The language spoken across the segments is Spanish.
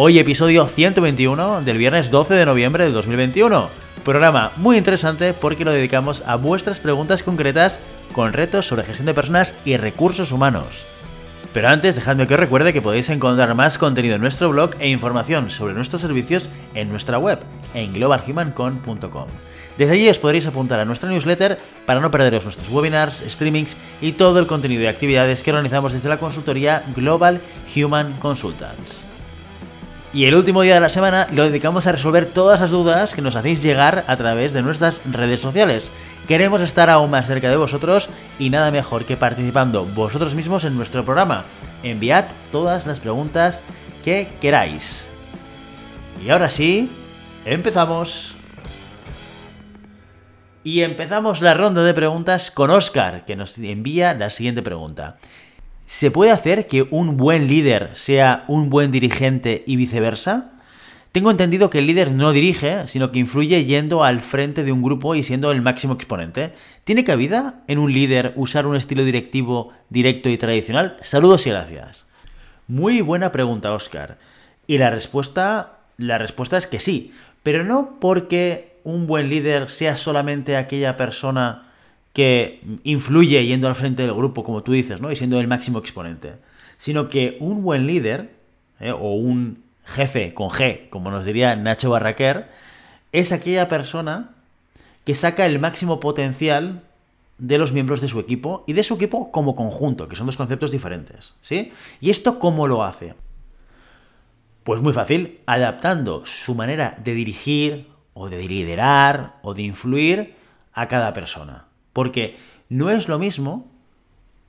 Hoy episodio 121 del viernes 12 de noviembre de 2021. Programa muy interesante porque lo dedicamos a vuestras preguntas concretas con retos sobre gestión de personas y recursos humanos. Pero antes, dejadme que os recuerde que podéis encontrar más contenido en nuestro blog e información sobre nuestros servicios en nuestra web, en globalhumancon.com. Desde allí os podréis apuntar a nuestra newsletter para no perderos nuestros webinars, streamings y todo el contenido y actividades que organizamos desde la consultoría Global Human Consultants. Y el último día de la semana lo dedicamos a resolver todas las dudas que nos hacéis llegar a través de nuestras redes sociales. Queremos estar aún más cerca de vosotros y nada mejor que participando vosotros mismos en nuestro programa. Enviad todas las preguntas que queráis. Y ahora sí, empezamos. Y empezamos la ronda de preguntas con Oscar, que nos envía la siguiente pregunta. ¿Se puede hacer que un buen líder sea un buen dirigente y viceversa? Tengo entendido que el líder no dirige, sino que influye yendo al frente de un grupo y siendo el máximo exponente. ¿Tiene cabida en un líder usar un estilo directivo directo y tradicional? Saludos y gracias. Muy buena pregunta, Oscar. Y la respuesta, la respuesta es que sí, pero no porque un buen líder sea solamente aquella persona que influye yendo al frente del grupo, como tú dices, ¿no? Y siendo el máximo exponente. Sino que un buen líder, ¿eh? o un jefe con G, como nos diría Nacho Barraquer, es aquella persona que saca el máximo potencial de los miembros de su equipo y de su equipo como conjunto, que son dos conceptos diferentes, ¿sí? ¿Y esto cómo lo hace? Pues muy fácil, adaptando su manera de dirigir o de liderar o de influir a cada persona. Porque no es lo mismo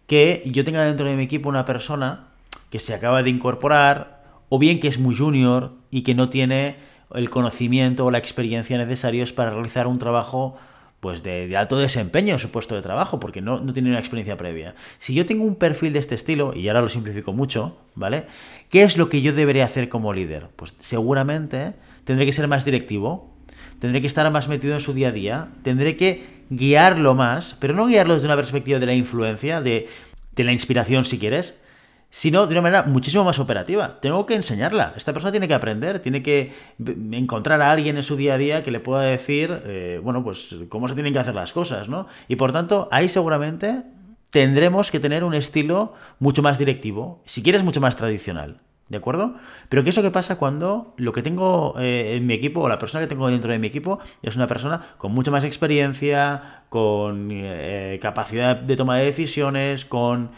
que yo tenga dentro de mi equipo una persona que se acaba de incorporar o bien que es muy junior y que no tiene el conocimiento o la experiencia necesarios para realizar un trabajo pues de, alto desempeño en su puesto de trabajo, porque no, no, tiene una experiencia previa. Si yo tengo un perfil de este estilo, y ahora lo simplifico mucho, ¿vale? ¿Qué es lo que yo debería hacer como líder? Pues seguramente tendré que ser más directivo, tendré que estar más metido en su día a día, tendré que guiarlo más, pero no guiarlo desde una perspectiva de la influencia, de, la inspiración si quieres, sino de una manera muchísimo más operativa. Tengo que enseñarla. Esta persona tiene que aprender, tiene que encontrar a alguien en su día a día que le pueda decir, eh, bueno, pues cómo se tienen que hacer las cosas, ¿no? Y por tanto, ahí seguramente tendremos que tener un estilo mucho más directivo, si quieres mucho más tradicional. ¿De acuerdo? Pero ¿qué es lo que pasa cuando lo que tengo eh, en mi equipo, o la persona que tengo dentro de mi equipo, es una persona con mucha más experiencia, con eh, capacidad de toma de decisiones, con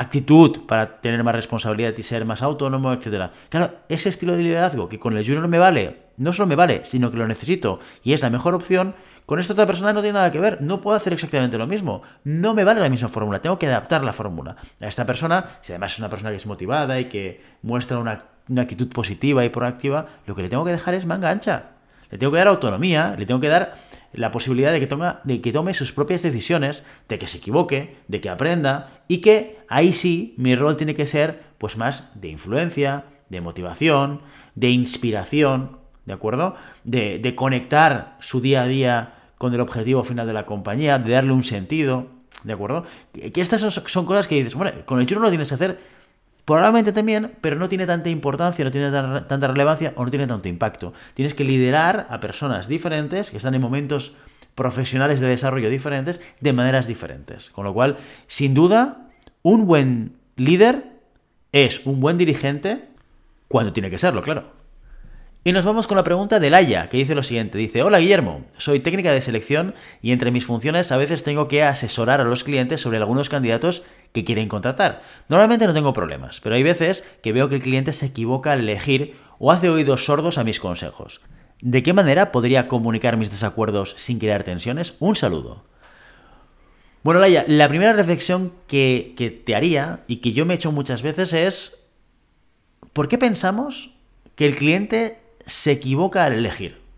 actitud para tener más responsabilidad y ser más autónomo, etcétera. Claro, ese estilo de liderazgo que con el junior me vale, no solo me vale, sino que lo necesito y es la mejor opción, con esta otra persona no tiene nada que ver, no puedo hacer exactamente lo mismo, no me vale la misma fórmula, tengo que adaptar la fórmula. A esta persona, si además es una persona que es motivada y que muestra una, una actitud positiva y proactiva, lo que le tengo que dejar es manga ancha. Le tengo que dar autonomía, le tengo que dar la posibilidad de que, toma, de que tome sus propias decisiones, de que se equivoque, de que aprenda y que ahí sí mi rol tiene que ser pues más de influencia, de motivación, de inspiración, ¿de acuerdo? De, conectar su día a día con el objetivo final de la compañía, de darle un sentido, ¿de acuerdo? Que estas son, cosas que dices, bueno, con el chulo lo tienes que hacer Probablemente también, pero no tiene tanta importancia, no tiene tanta relevancia o no tiene tanto impacto. Tienes que liderar a personas diferentes que están en momentos profesionales de desarrollo diferentes de maneras diferentes. Con lo cual, sin duda, un buen líder es un buen dirigente cuando tiene que serlo, claro. Y nos vamos con la pregunta de Laia, que dice lo siguiente. Dice, hola Guillermo, soy técnica de selección y entre mis funciones a veces tengo que asesorar a los clientes sobre algunos candidatos que quieren contratar. Normalmente no tengo problemas, pero hay veces que veo que el cliente se equivoca al elegir o hace oídos sordos a mis consejos. ¿De qué manera podría comunicar mis desacuerdos sin crear tensiones? Un saludo. Bueno, Laia, la primera reflexión que, que te haría y que yo me he hecho muchas veces es, ¿por qué pensamos que el cliente se equivoca al elegir.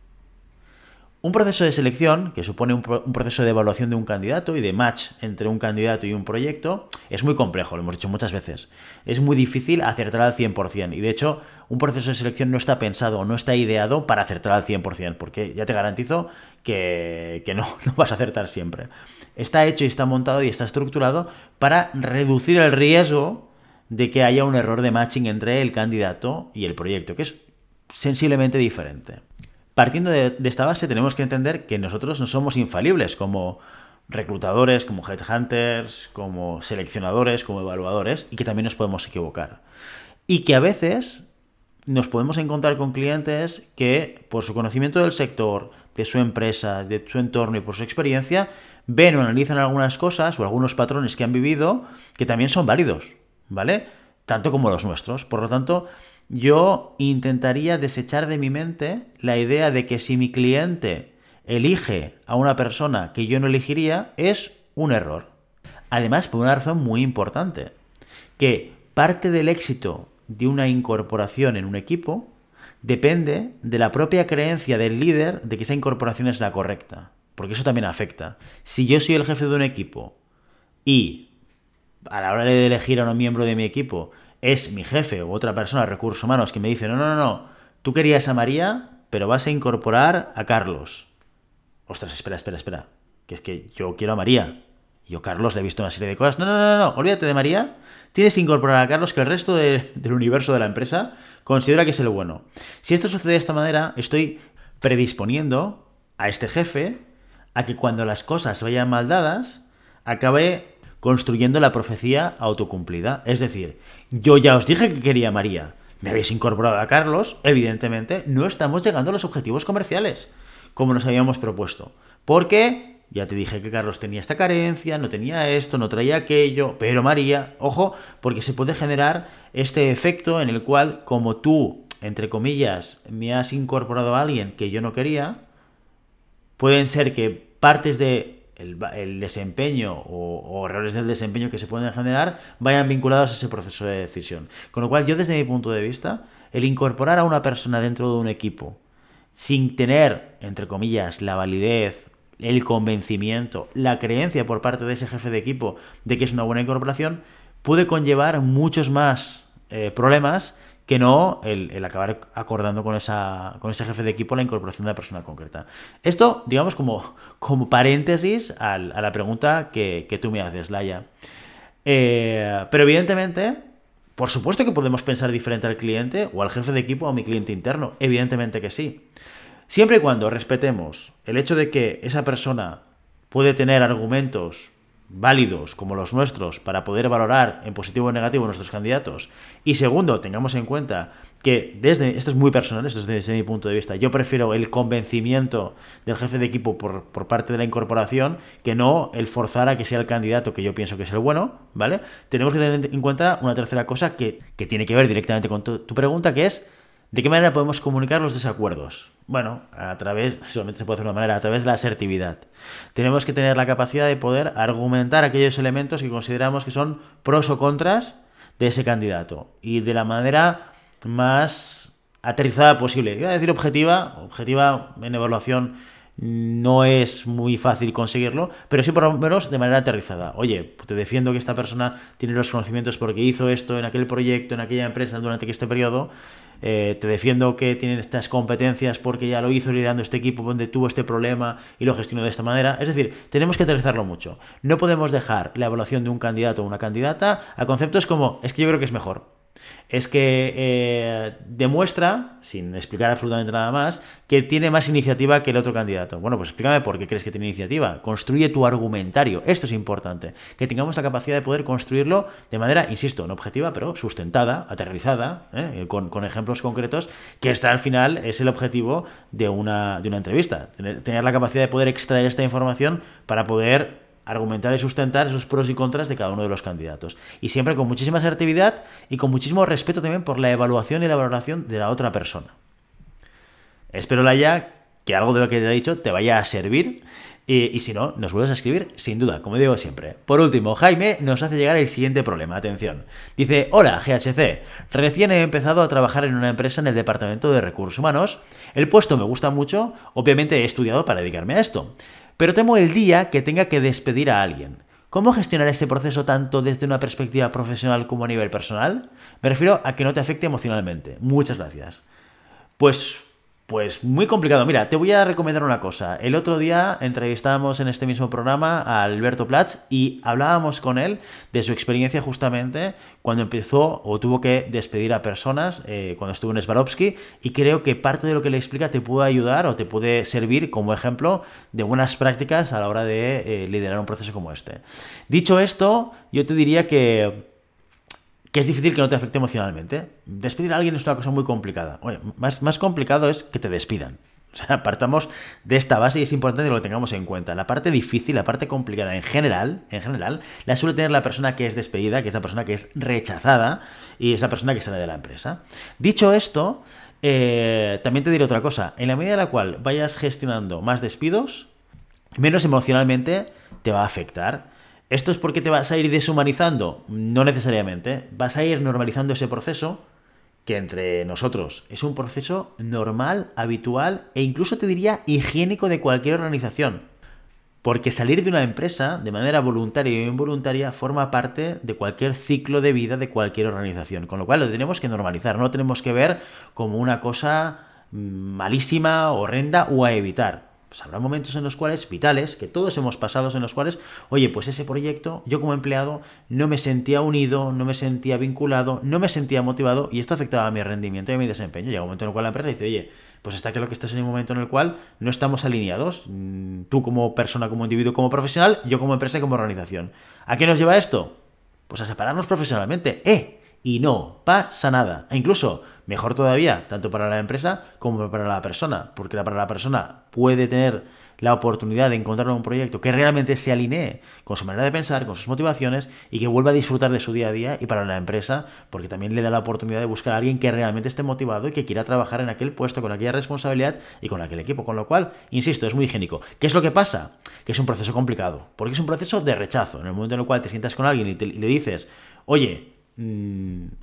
Un proceso de selección, que supone un, proceso de evaluación de un candidato y de match entre un candidato y un proyecto, es muy complejo, lo hemos dicho muchas veces. Es muy difícil acertar al 100%. Y de hecho, un proceso de selección no está pensado o no está ideado para acertar al 100%, porque ya te garantizo que, no, no vas a acertar siempre. Está hecho y está montado y está estructurado para reducir el riesgo de que haya un error de matching entre el candidato y el proyecto, que es sensiblemente diferente. Partiendo de, esta base tenemos que entender que nosotros no somos infalibles como reclutadores, como headhunters, como seleccionadores, como evaluadores y que también nos podemos equivocar. Y que a veces nos podemos encontrar con clientes que por su conocimiento del sector, de su empresa, de su entorno y por su experiencia, ven o analizan algunas cosas o algunos patrones que han vivido que también son válidos, ¿vale? Tanto como los nuestros. Por lo tanto, yo intentaría desechar de mi mente la idea de que si mi cliente elige a una persona que yo no elegiría, es un error. Además, por una razón muy importante, que parte del éxito de una incorporación en un equipo depende de la propia creencia del líder de que esa incorporación es la correcta. Porque eso también afecta. Si yo soy el jefe de un equipo y a la hora de elegir a un miembro de mi equipo es mi jefe u otra persona de recursos humanos que me dice, no, no, no, no, tú querías a María, pero vas a incorporar a Carlos. Ostras, espera, espera, espera, que es que yo quiero a María. Yo, Carlos, le he visto una serie de cosas. No, no, no, no, olvídate de María. Tienes que incorporar a Carlos que el resto del universo de la empresa considera que es el bueno. Si esto sucede de esta manera, estoy predisponiendo a este jefe a que cuando las cosas vayan mal dadas, acabe construyendo la profecía autocumplida. Es decir, yo ya os dije que quería a María, me habéis incorporado a Carlos, evidentemente no estamos llegando a los objetivos comerciales, como nos habíamos propuesto. Porque ya te dije que Carlos tenía esta carencia, no tenía esto, no traía aquello, pero María, ojo, porque se puede generar este efecto en el cual, como tú, entre comillas, me has incorporado a alguien que yo no quería, pueden ser que partes de el, desempeño o, errores del desempeño que se pueden generar vayan vinculados a ese proceso de decisión. Con lo cual, yo desde mi punto de vista, el incorporar a una persona dentro de un equipo sin tener, entre comillas, la validez, el convencimiento, la creencia por parte de ese jefe de equipo de que es una buena incorporación, puede conllevar muchos más eh, problemas que no el, acabar acordando con, esa, con ese jefe de equipo la incorporación de una persona concreta. Esto, digamos, como, como paréntesis a, la pregunta que, tú me haces, Laia. Eh, pero evidentemente, por supuesto que podemos pensar diferente al cliente o al jefe de equipo o a mi cliente interno. Evidentemente que sí. Siempre y cuando respetemos el hecho de que esa persona puede tener argumentos válidos como los nuestros para poder valorar en positivo o negativo nuestros candidatos. Y segundo, tengamos en cuenta que desde, esto es muy personal, esto es desde mi punto de vista, yo prefiero el convencimiento del jefe de equipo por, parte de la incorporación que no el forzar a que sea el candidato que yo pienso que es el bueno, ¿vale? Tenemos que tener en cuenta una tercera cosa que, tiene que ver directamente con tu pregunta, que es ¿de qué manera podemos comunicar los desacuerdos? Bueno, a través, solamente se puede hacer de una manera, a través de la asertividad. Tenemos que tener la capacidad de poder argumentar aquellos elementos que consideramos que son pros o contras de ese candidato. Y de la manera más aterrizada posible. Iba a decir objetiva, objetiva en evaluación no es muy fácil conseguirlo, pero sí por lo menos de manera aterrizada. Oye, te defiendo que esta persona tiene los conocimientos porque hizo esto en aquel proyecto, en aquella empresa durante este periodo eh, te defiendo que tienen estas competencias porque ya lo hizo liderando este equipo donde tuvo este problema y lo gestionó de esta manera. Es decir, tenemos que aterrizarlo mucho. No podemos dejar la evaluación de un candidato o una candidata a conceptos como es que yo creo que es mejor es que eh, demuestra, sin explicar absolutamente nada más, que tiene más iniciativa que el otro candidato. Bueno, pues explícame por qué crees que tiene iniciativa. Construye tu argumentario. Esto es importante. Que tengamos la capacidad de poder construirlo de manera, insisto, no objetiva, pero sustentada, aterrizada, ¿eh? con, ejemplos concretos, que está al final es el objetivo de una, de una entrevista. tener la capacidad de poder extraer esta información para poder argumentar y sustentar esos pros y contras de cada uno de los candidatos. Y siempre con muchísima asertividad y con muchísimo respeto también por la evaluación y la valoración de la otra persona. Espero, ya que algo de lo que te he dicho te vaya a servir. Y, si no, nos vuelves a escribir sin duda, como digo siempre. Por último, Jaime nos hace llegar el siguiente problema. Atención. Dice, hola GHC, recién he empezado a trabajar en una empresa en el departamento de recursos humanos. El puesto me gusta mucho, obviamente he estudiado para dedicarme a esto. Pero temo el día que tenga que despedir a alguien. ¿Cómo gestionar ese proceso tanto desde una perspectiva profesional como a nivel personal? Me refiero a que no te afecte emocionalmente. Muchas gracias. Pues pues muy complicado. Mira, te voy a recomendar una cosa. El otro día entrevistábamos en este mismo programa a Alberto Platz y hablábamos con él de su experiencia justamente cuando empezó o tuvo que despedir a personas eh, cuando estuvo en Swarovski y creo que parte de lo que le explica te puede ayudar o te puede servir como ejemplo de buenas prácticas a la hora de eh, liderar un proceso como este. Dicho esto, yo te diría que que es difícil que no te afecte emocionalmente. Despedir a alguien es una cosa muy complicada. Oye, más, más complicado es que te despidan. O sea, de esta base y es importante que lo tengamos en cuenta. La parte difícil, la parte complicada en general, en general, la suele tener la persona que es despedida, que es la persona que es rechazada y es la persona que sale de la empresa. Dicho esto, eh, también te diré otra cosa. En la medida en la cual vayas gestionando más despidos, menos emocionalmente te va a afectar. ¿Esto es porque te vas a ir deshumanizando? No necesariamente. Vas a ir normalizando ese proceso que entre nosotros es un proceso normal, habitual e incluso te diría higiénico de cualquier organización. Porque salir de una empresa de manera voluntaria o involuntaria forma parte de cualquier ciclo de vida de cualquier organización. Con lo cual lo tenemos que normalizar, no lo tenemos que ver como una cosa malísima, horrenda o a evitar pues habrá momentos en los cuales, vitales, que todos hemos pasado en los cuales, oye, pues ese proyecto, yo como empleado, no me sentía unido, no me sentía vinculado, no me sentía motivado y esto afectaba a mi rendimiento y a mi desempeño. Llega un momento en el cual la empresa dice, oye, pues está claro que estás en un momento en el cual no estamos alineados, mm, tú como persona, como individuo, como profesional, yo como empresa y como organización. ¿A qué nos lleva esto? Pues a separarnos profesionalmente. ¡Eh! Y no pasa nada. E incluso Mejor todavía, tanto para la empresa como para la persona, porque para la persona puede tener la oportunidad de encontrar un proyecto que realmente se alinee con su manera de pensar, con sus motivaciones y que vuelva a disfrutar de su día a día y para la empresa, porque también le da la oportunidad de buscar a alguien que realmente esté motivado y que quiera trabajar en aquel puesto con aquella responsabilidad y con aquel equipo. Con lo cual, insisto, es muy higiénico. ¿Qué es lo que pasa? Que es un proceso complicado, porque es un proceso de rechazo. En el momento en el cual te sientas con alguien y, le dices, oye,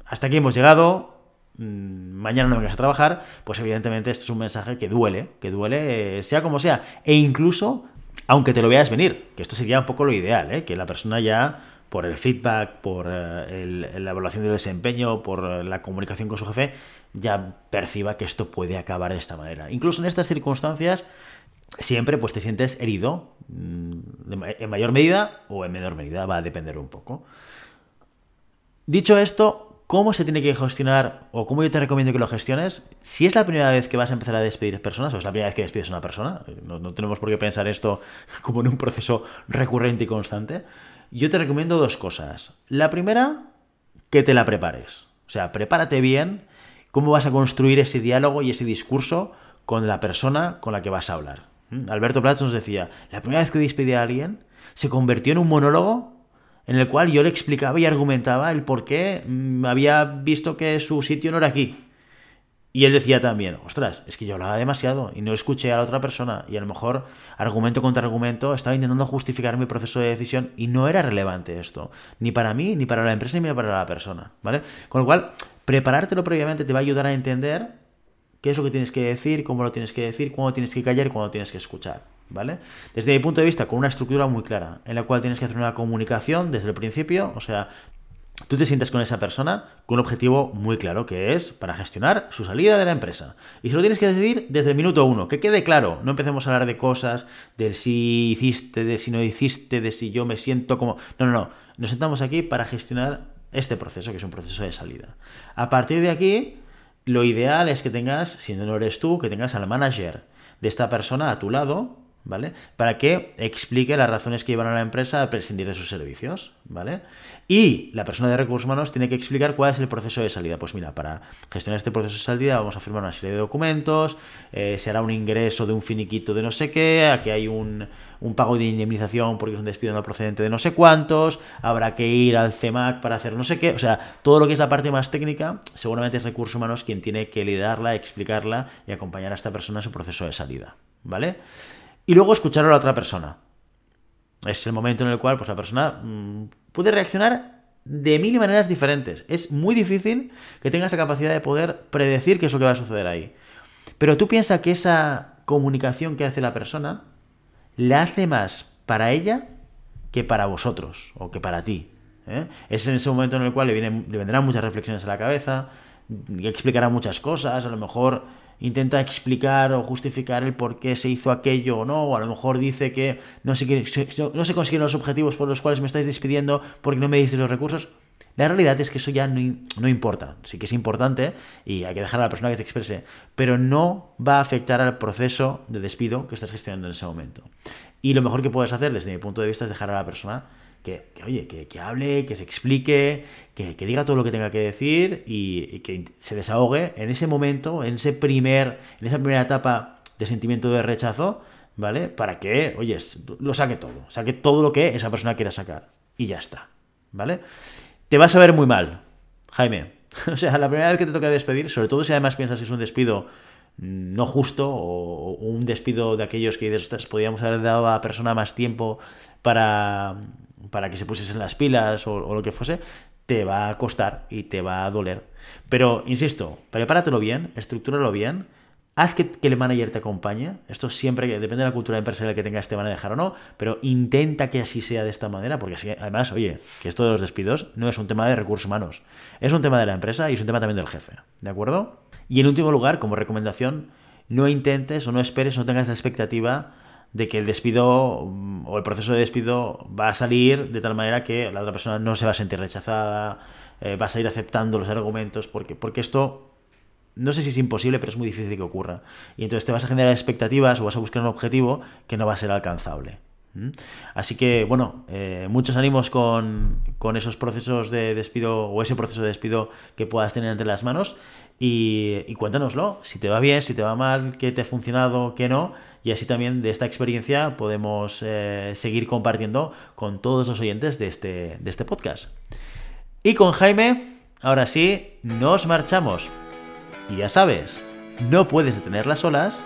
hasta aquí hemos llegado, Mm, mañana no vengas a trabajar, pues evidentemente esto es un mensaje que duele, que duele, eh, sea como sea. E incluso, aunque te lo veas venir, que esto sería un poco lo ideal, ¿eh? que la persona ya, por el feedback, por eh, la evaluación de desempeño, por la comunicación con su jefe, ya perciba que esto puede acabar de esta manera. Incluso en estas circunstancias, siempre pues te sientes herido, mm, en mayor medida o en menor medida, va a depender un poco. Dicho esto, ¿Cómo se tiene que gestionar o cómo yo te recomiendo que lo gestiones? Si es la primera vez que vas a empezar a despedir personas o es la primera vez que despides a una persona, no, tenemos por qué pensar esto como en un proceso recurrente y constante, yo te recomiendo dos cosas. La primera, que te la prepares. O sea, prepárate bien cómo vas a construir ese diálogo y ese discurso con la persona con la que vas a hablar. ¿Mm? Alberto Prats nos decía, la primera vez que despedí a alguien se convirtió en un monólogo en el cual yo le explicaba y argumentaba el por qué mm, había visto que su sitio no era aquí. Y él decía también, ostras, es que yo hablaba demasiado y no escuché a la otra persona y a lo mejor argumento contra argumento estaba intentando justificar mi proceso de decisión y no era relevante esto, ni para mí, ni para la empresa, ni para la persona, ¿vale? Con lo cual, preparártelo previamente te va a ayudar a entender qué es lo que tienes que decir, cómo lo tienes que decir, cuándo tienes que callar y cuándo tienes que escuchar. ¿Vale? Desde mi punto de vista, con una estructura muy clara, en la cual tienes que hacer una comunicación desde el principio, o sea, tú te sientes con esa persona con un objetivo muy claro, que es para gestionar su salida de la empresa. Y se lo tienes que decidir desde el minuto uno, que quede claro, no empecemos a hablar de cosas, de si hiciste, de si no hiciste, de si yo me siento como... No, no, no, nos sentamos aquí para gestionar este proceso, que es un proceso de salida. A partir de aquí, lo ideal es que tengas, si no eres tú, que tengas al manager de esta persona a tu lado, ¿vale? Para que explique las razones que llevan a la empresa a prescindir de sus servicios, ¿vale? Y la persona de recursos humanos tiene que explicar cuál es el proceso de salida. Pues mira, para gestionar este proceso de salida vamos a firmar una serie de documentos, eh, se hará un ingreso de un finiquito de no sé qué, aquí hay un, un pago de indemnización porque es un despido no procedente de no sé cuántos, habrá que ir al CEMAC para hacer no sé qué, o sea, todo lo que es la parte más técnica, seguramente es recursos humanos quien tiene que liderarla, explicarla y acompañar a esta persona en su proceso de salida. ¿vale? Y luego escuchar a la otra persona. Es el momento en el cual pues, la persona mm, puede reaccionar de mil maneras diferentes. Es muy difícil que tenga esa capacidad de poder predecir qué es lo que va a suceder ahí. Pero tú piensas que esa comunicación que hace la persona la hace más para ella que para vosotros o que para ti. ¿eh? Es en ese momento en el cual le, le vendrán muchas reflexiones a la cabeza, explicará muchas cosas, a lo mejor intenta explicar o justificar el por qué se hizo aquello o no, o a lo mejor dice que no se, no se consiguen los objetivos por los cuales me estáis despidiendo porque no me dices los recursos. La realidad es que eso ya no, no, importa. Sí que es importante y hay que dejar a la persona que se exprese, pero no va a afectar al proceso de despido que estás gestionando en ese momento. Y lo mejor que puedes hacer desde mi punto de vista es dejar a la persona que, oye, que, hable, que se explique, que, diga todo lo que tenga que decir y, que se desahogue en ese momento, en ese primer, en esa primera etapa de sentimiento de rechazo, ¿vale? Para que, oye, lo saque todo, saque todo lo que esa persona quiera sacar y ya está, ¿vale? Te vas a ver muy mal, Jaime. O sea, la primera vez que te toca despedir, sobre todo si además piensas que es un despido no justo o un despido de aquellos que dices, podríamos haber dado a la persona más tiempo para, para que se pusiesen las pilas o, lo que fuese, te va a costar y te va a doler. Pero, insisto, prepáratelo bien, estructúralo bien, haz que, el manager te acompañe. Esto siempre, depende de la cultura empresarial que tengas, te van a dejar o no, pero intenta que así sea de esta manera, porque además, oye, que esto de los despidos no es un tema de recursos humanos, es un tema de la empresa y es un tema también del jefe, ¿de acuerdo? Y en último lugar, como recomendación, no intentes o no esperes, no tengas la expectativa de que el despido mm, o el proceso de despido va a salir de tal manera que la otra persona no se va a sentir rechazada, eh, vas a ir aceptando los argumentos, porque, porque esto no sé si es imposible, pero es muy difícil que ocurra. Y entonces te vas a generar expectativas o vas a buscar un objetivo que no va a ser alcanzable. Así que, bueno, eh, muchos ánimos con, con, esos procesos de despido o ese proceso de despido que puedas tener entre las manos y, y, cuéntanoslo, si te va bien, si te va mal, qué te ha funcionado, qué no, y así también de esta experiencia podemos eh, seguir compartiendo con todos los oyentes de este, de este podcast. Y con Jaime, ahora sí, nos marchamos. Y ya sabes, no puedes detener las olas,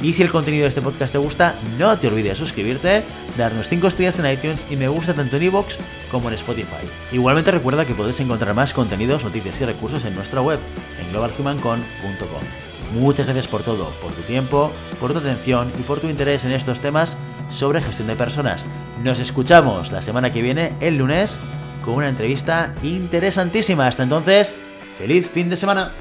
Y si el contenido de este podcast te gusta, no te olvides de suscribirte, darnos 5 estrellas en iTunes y me gusta tanto en iVoox como en Spotify. Igualmente recuerda que podéis encontrar más contenidos, noticias y recursos en nuestra web, en globalhumancon.com. Muchas gracias por todo, por tu tiempo, por tu atención y por tu interés en estos temas sobre gestión de personas. Nos escuchamos la semana que viene, el lunes, con una entrevista interesantísima. Hasta entonces, feliz fin de semana.